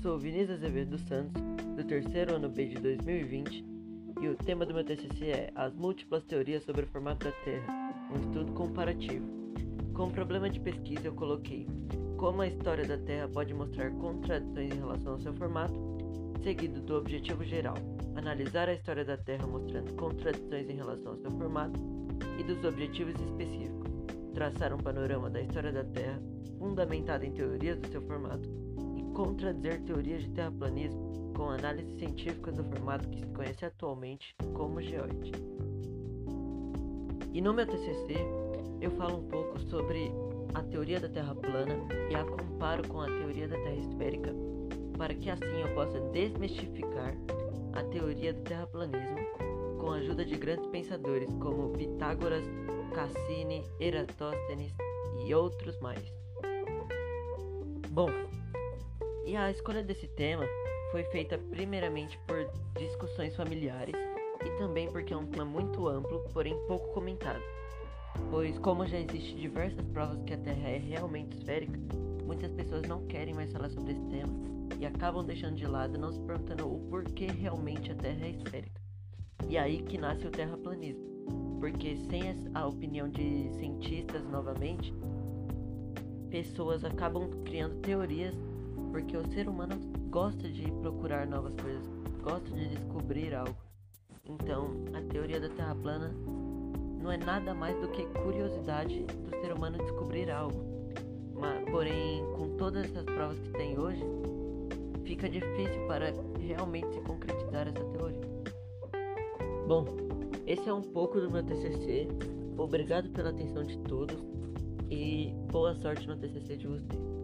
sou Vinícius Azevedo Santos, do terceiro ano B de 2020, e o tema do meu TCC é As múltiplas teorias sobre o formato da Terra, um estudo comparativo. Como problema de pesquisa, eu coloquei como a história da Terra pode mostrar contradições em relação ao seu formato, seguido do objetivo geral, analisar a história da Terra mostrando contradições em relação ao seu formato e dos objetivos específicos, traçar um panorama da história da Terra fundamentada em teorias do seu formato contradizer teorias de terraplanismo com análises científicas do formato que se conhece atualmente como geoide. E no meu TCC eu falo um pouco sobre a teoria da Terra plana e a comparo com a teoria da Terra esférica, para que assim eu possa desmistificar a teoria do terraplanismo com a ajuda de grandes pensadores como Pitágoras, Cassini, Eratóstenes e outros mais. Bom, e a escolha desse tema foi feita primeiramente por discussões familiares e também porque é um tema muito amplo, porém pouco comentado. Pois, como já existem diversas provas que a Terra é realmente esférica, muitas pessoas não querem mais falar sobre esse tema e acabam deixando de lado não se perguntando o porquê realmente a Terra é esférica. E aí que nasce o terraplanismo, porque sem a opinião de cientistas novamente, pessoas acabam criando teorias porque o ser humano gosta de procurar novas coisas, gosta de descobrir algo. Então, a teoria da Terra plana não é nada mais do que curiosidade do ser humano descobrir algo. Mas, porém, com todas essas provas que tem hoje, fica difícil para realmente se concretizar essa teoria. Bom, esse é um pouco do meu TCC. Obrigado pela atenção de todos e boa sorte no TCC de vocês.